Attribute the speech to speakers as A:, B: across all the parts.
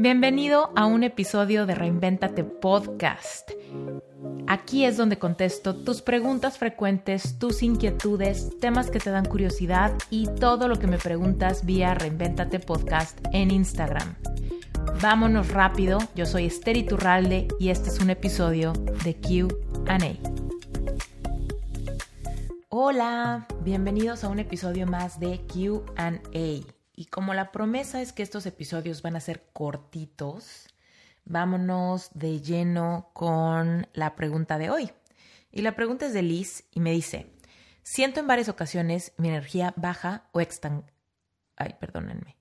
A: Bienvenido a un episodio de Reinventate Podcast. Aquí es donde contesto tus preguntas frecuentes, tus inquietudes, temas que te dan curiosidad y todo lo que me preguntas vía Reinventate Podcast en Instagram. Vámonos rápido, yo soy Esther Iturralde y este es un episodio de QA. Hola, bienvenidos a un episodio más de QA. Y como la promesa es que estos episodios van a ser cortitos, vámonos de lleno con la pregunta de hoy. Y la pregunta es de Liz y me dice, siento en varias ocasiones mi energía baja o extan... Ay, perdónenme.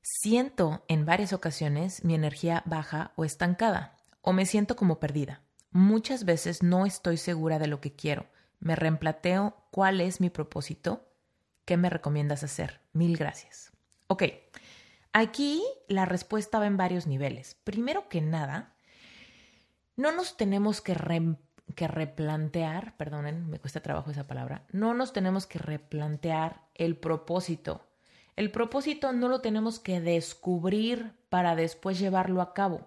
A: Siento en varias ocasiones mi energía baja o estancada, o me siento como perdida. Muchas veces no estoy segura de lo que quiero. Me reemplanteo cuál es mi propósito ¿Qué me recomiendas hacer? Mil gracias. Ok, aquí la respuesta va en varios niveles. Primero que nada, no nos tenemos que, que replantear, perdonen, me cuesta trabajo esa palabra, no nos tenemos que replantear el propósito. El propósito no lo tenemos que descubrir para después llevarlo a cabo.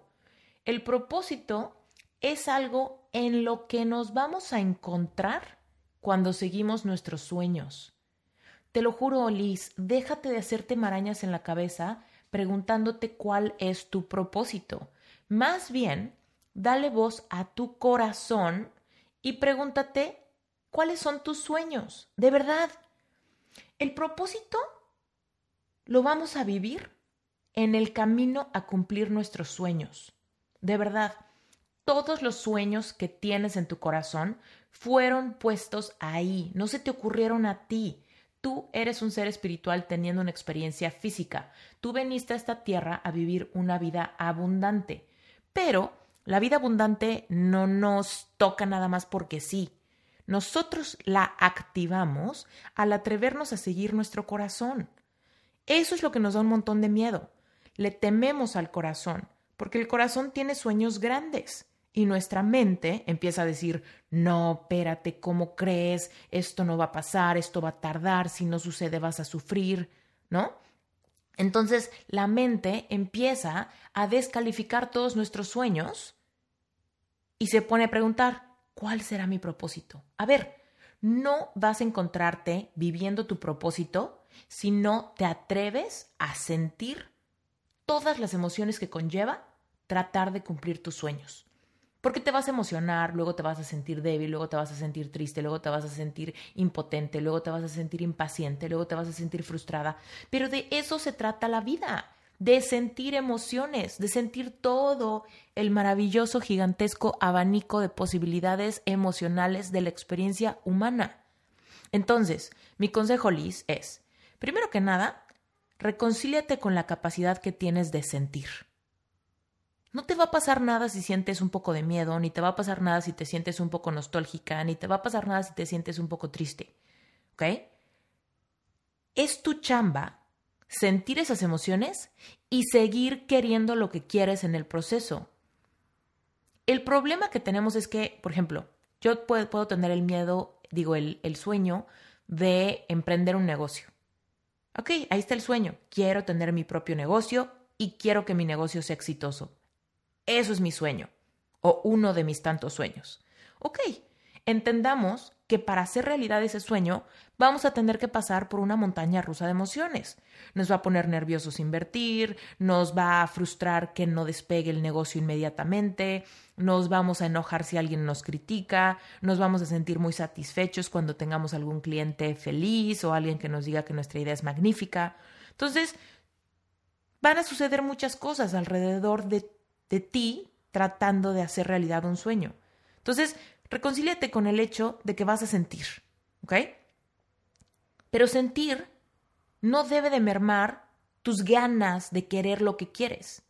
A: El propósito es algo en lo que nos vamos a encontrar cuando seguimos nuestros sueños. Te lo juro, Liz, déjate de hacerte marañas en la cabeza preguntándote cuál es tu propósito. Más bien, dale voz a tu corazón y pregúntate cuáles son tus sueños. De verdad, el propósito lo vamos a vivir en el camino a cumplir nuestros sueños. De verdad, todos los sueños que tienes en tu corazón fueron puestos ahí, no se te ocurrieron a ti. Tú eres un ser espiritual teniendo una experiencia física. Tú veniste a esta tierra a vivir una vida abundante. Pero la vida abundante no nos toca nada más porque sí. Nosotros la activamos al atrevernos a seguir nuestro corazón. Eso es lo que nos da un montón de miedo. Le tememos al corazón, porque el corazón tiene sueños grandes. Y nuestra mente empieza a decir, no, espérate, ¿cómo crees? Esto no va a pasar, esto va a tardar, si no sucede vas a sufrir, ¿no? Entonces la mente empieza a descalificar todos nuestros sueños y se pone a preguntar, ¿cuál será mi propósito? A ver, no vas a encontrarte viviendo tu propósito si no te atreves a sentir todas las emociones que conlleva tratar de cumplir tus sueños. Porque te vas a emocionar, luego te vas a sentir débil, luego te vas a sentir triste, luego te vas a sentir impotente, luego te vas a sentir impaciente, luego te vas a sentir frustrada. Pero de eso se trata la vida, de sentir emociones, de sentir todo el maravilloso, gigantesco abanico de posibilidades emocionales de la experiencia humana. Entonces, mi consejo, Liz, es, primero que nada, reconcíliate con la capacidad que tienes de sentir. No te va a pasar nada si sientes un poco de miedo, ni te va a pasar nada si te sientes un poco nostálgica, ni te va a pasar nada si te sientes un poco triste. ¿Ok? Es tu chamba sentir esas emociones y seguir queriendo lo que quieres en el proceso. El problema que tenemos es que, por ejemplo, yo puedo, tener el miedo, digo, el, el sueño de emprender un negocio. Ok, ahí está el sueño. Quiero tener mi propio negocio y quiero que mi negocio sea exitoso. Eso es mi sueño, o uno de mis tantos sueños. Ok, entendamos que para hacer realidad ese sueño vamos a tener que pasar por una montaña rusa de emociones. Nos va a poner nerviosos invertir, nos va a frustrar que no despegue el negocio inmediatamente, nos vamos a enojar si alguien nos critica, nos vamos a sentir muy satisfechos cuando tengamos algún cliente feliz o alguien que nos diga que nuestra idea es magnífica. Entonces, van a suceder muchas cosas alrededor de de ti tratando de hacer realidad un sueño. Entonces, reconcíliate con el hecho de que vas a sentir, ¿ok? Pero sentir no debe de mermar tus ganas de querer lo que quieres.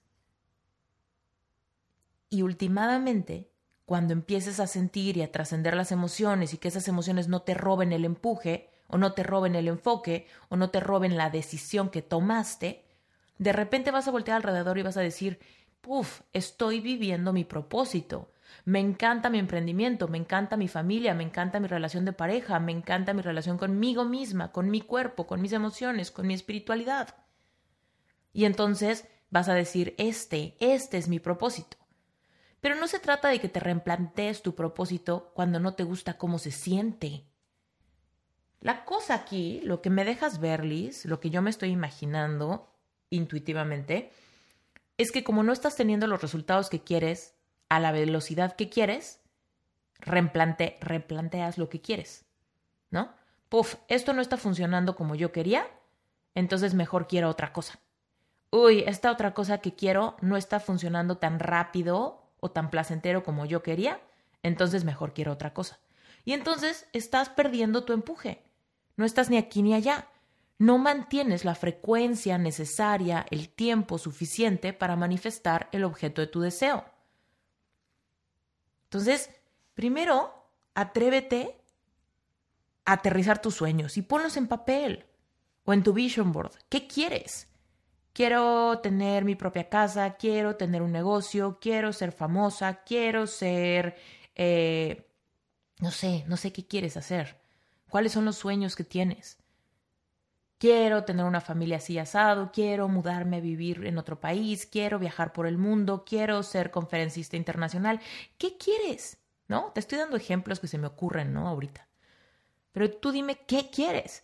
A: Y últimamente, cuando empieces a sentir y a trascender las emociones y que esas emociones no te roben el empuje, o no te roben el enfoque, o no te roben la decisión que tomaste, de repente vas a voltear alrededor y vas a decir, Uf, estoy viviendo mi propósito. Me encanta mi emprendimiento, me encanta mi familia, me encanta mi relación de pareja, me encanta mi relación conmigo misma, con mi cuerpo, con mis emociones, con mi espiritualidad. Y entonces vas a decir, este, este es mi propósito. Pero no se trata de que te replantees tu propósito cuando no te gusta cómo se siente. La cosa aquí, lo que me dejas ver, Liz, lo que yo me estoy imaginando intuitivamente, es que como no estás teniendo los resultados que quieres a la velocidad que quieres, replante, replanteas lo que quieres, ¿no? Puf, esto no está funcionando como yo quería, entonces mejor quiero otra cosa. Uy, esta otra cosa que quiero no está funcionando tan rápido o tan placentero como yo quería, entonces mejor quiero otra cosa. Y entonces estás perdiendo tu empuje. No estás ni aquí ni allá. No mantienes la frecuencia necesaria, el tiempo suficiente para manifestar el objeto de tu deseo. Entonces, primero, atrévete a aterrizar tus sueños y ponlos en papel o en tu vision board. ¿Qué quieres? Quiero tener mi propia casa, quiero tener un negocio, quiero ser famosa, quiero ser... Eh, no sé, no sé qué quieres hacer. ¿Cuáles son los sueños que tienes? Quiero tener una familia así asado, quiero mudarme a vivir en otro país, quiero viajar por el mundo, quiero ser conferencista internacional. ¿Qué quieres? ¿No? Te estoy dando ejemplos que se me ocurren, ¿no? Ahorita. Pero tú dime qué quieres.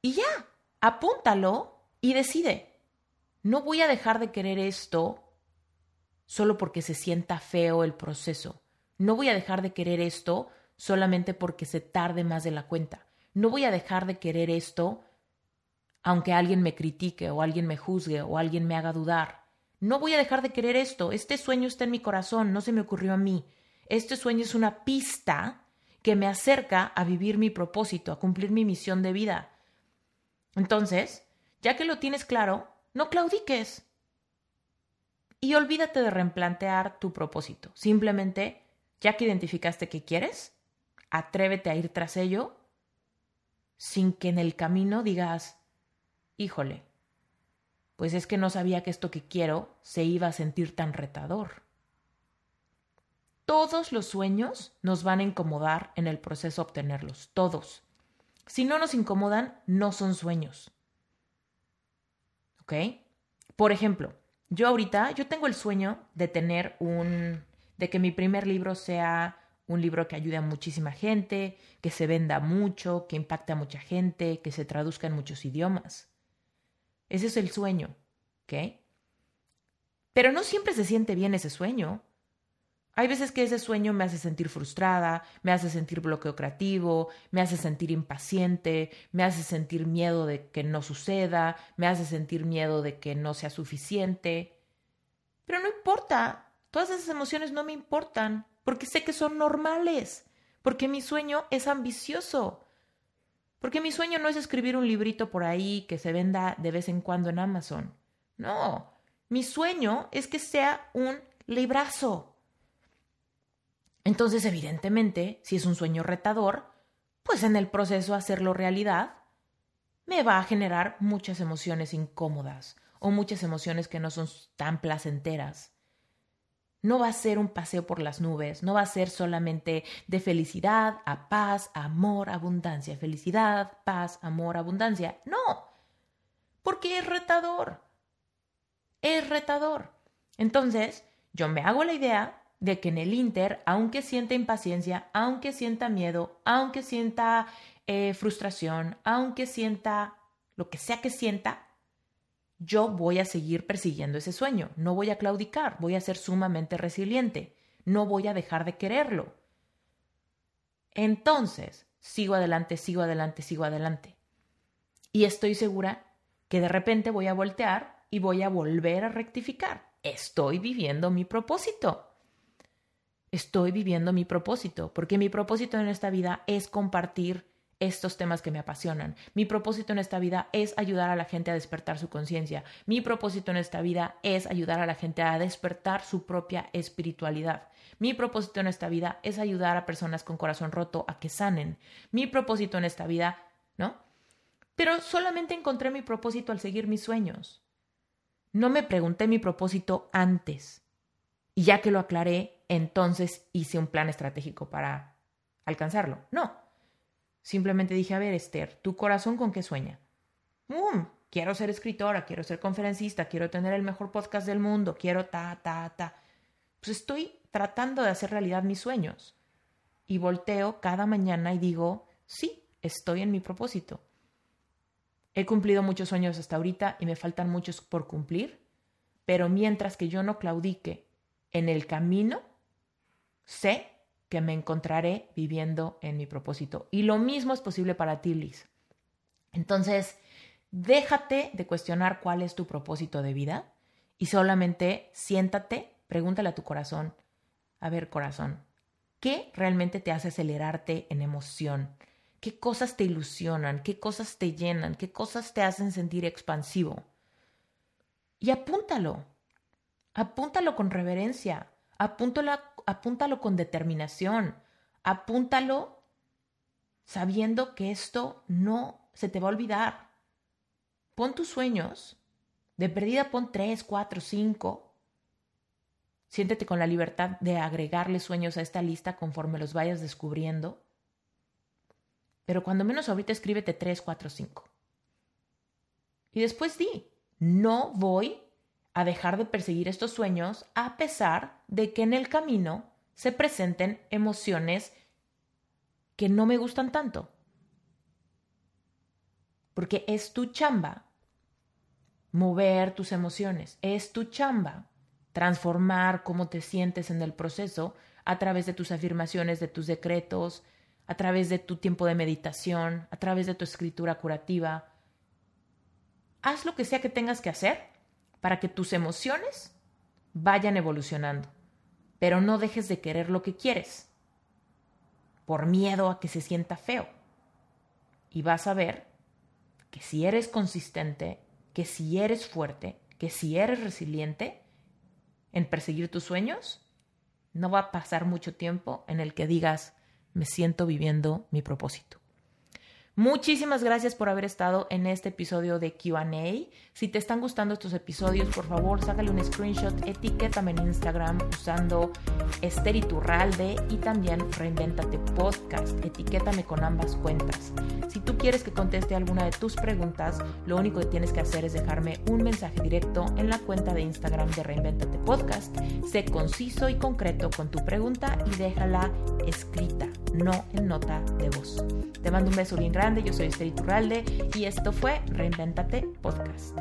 A: Y ya, apúntalo y decide no voy a dejar de querer esto solo porque se sienta feo el proceso. No voy a dejar de querer esto solamente porque se tarde más de la cuenta. No voy a dejar de querer esto aunque alguien me critique o alguien me juzgue o alguien me haga dudar. No voy a dejar de querer esto. Este sueño está en mi corazón, no se me ocurrió a mí. Este sueño es una pista que me acerca a vivir mi propósito, a cumplir mi misión de vida. Entonces, ya que lo tienes claro, no claudiques. Y olvídate de replantear tu propósito. Simplemente, ya que identificaste qué quieres, atrévete a ir tras ello sin que en el camino digas, híjole, pues es que no sabía que esto que quiero se iba a sentir tan retador. Todos los sueños nos van a incomodar en el proceso de obtenerlos, todos. Si no nos incomodan, no son sueños. ¿Ok? Por ejemplo, yo ahorita, yo tengo el sueño de tener un, de que mi primer libro sea un libro que ayude a muchísima gente, que se venda mucho, que impacte a mucha gente, que se traduzca en muchos idiomas. Ese es el sueño, ¿ok? Pero no siempre se siente bien ese sueño. Hay veces que ese sueño me hace sentir frustrada, me hace sentir bloqueo creativo, me hace sentir impaciente, me hace sentir miedo de que no suceda, me hace sentir miedo de que no sea suficiente. Pero no importa, todas esas emociones no me importan, porque sé que son normales, porque mi sueño es ambicioso, porque mi sueño no es escribir un librito por ahí que se venda de vez en cuando en Amazon. No, mi sueño es que sea un librazo entonces, evidentemente, si es un sueño retador, pues en el proceso hacerlo realidad, me va a generar muchas emociones incómodas o muchas emociones que no son tan placenteras. No va a ser un paseo por las nubes, no va a ser solamente de felicidad a paz, amor, abundancia, felicidad, paz, amor, abundancia. No, porque es retador. Es retador. Entonces, yo me hago la idea de que en el Inter, aunque sienta impaciencia, aunque sienta miedo, aunque sienta eh, frustración, aunque sienta lo que sea que sienta, yo voy a seguir persiguiendo ese sueño, no voy a claudicar, voy a ser sumamente resiliente, no voy a dejar de quererlo. Entonces, sigo adelante, sigo adelante, sigo adelante. Y estoy segura que de repente voy a voltear y voy a volver a rectificar. Estoy viviendo mi propósito estoy viviendo mi propósito, porque mi propósito en esta vida es compartir estos temas que me apasionan. Mi propósito en esta vida es ayudar a la gente a despertar su conciencia. Mi propósito en esta vida es ayudar a la gente a despertar su propia espiritualidad. Mi propósito en esta vida es ayudar a personas con corazón roto a que sanen. Mi propósito en esta vida, ¿no? Pero solamente encontré mi propósito al seguir mis sueños. No me pregunté mi propósito antes. Y ya que lo aclaré, entonces hice un plan estratégico para alcanzarlo. No. Simplemente dije, a ver, Esther, ¿tu corazón con qué sueña? Mm, quiero ser escritora, quiero ser conferencista, quiero tener el mejor podcast del mundo, quiero ta, ta, ta. Pues estoy tratando de hacer realidad mis sueños. Y volteo cada mañana y digo, sí, estoy en mi propósito. He cumplido muchos sueños hasta ahorita y me faltan muchos por cumplir, pero mientras que yo no claudique en el camino, sé que me encontraré viviendo en mi propósito. Y lo mismo es posible para ti, Liz. Entonces, déjate de cuestionar cuál es tu propósito de vida y solamente siéntate, pregúntale a tu corazón, a ver corazón, ¿qué realmente te hace acelerarte en emoción? ¿Qué cosas te ilusionan? ¿Qué cosas te llenan? ¿Qué cosas te hacen sentir expansivo? Y apúntalo. Apúntalo con reverencia. Apúntalo, apúntalo con determinación. Apúntalo sabiendo que esto no se te va a olvidar. Pon tus sueños. De perdida pon tres, cuatro, cinco. Siéntete con la libertad de agregarle sueños a esta lista conforme los vayas descubriendo pero cuando menos ahorita escríbete 3, 4, 5. Y después di, no voy a dejar de perseguir estos sueños a pesar de que en el camino se presenten emociones que no me gustan tanto. Porque es tu chamba mover tus emociones, es tu chamba transformar cómo te sientes en el proceso a través de tus afirmaciones, de tus decretos, a través de tu tiempo de meditación, a través de tu escritura curativa. Haz lo que sea que tengas que hacer para que tus emociones vayan evolucionando, pero no dejes de querer lo que quieres por miedo a que se sienta feo. Y vas a ver que si eres consistente, que si eres fuerte, que si eres resiliente en perseguir tus sueños, no va a pasar mucho tiempo en el que digas, me siento viviendo mi propósito. Muchísimas gracias por haber estado en este episodio de QA. Si te están gustando estos episodios, por favor, sácale un screenshot, etiquétame en Instagram usando Esteriturralde y también Reinventate Podcast. Etiquétame con ambas cuentas. Si tú quieres que conteste alguna de tus preguntas, lo único que tienes que hacer es dejarme un mensaje directo en la cuenta de Instagram de Reinventate Podcast. Sé conciso y concreto con tu pregunta y déjala escrita, no en nota de voz. Te mando un beso bien yo soy Esther Iturralde y esto fue Reinventate Podcast.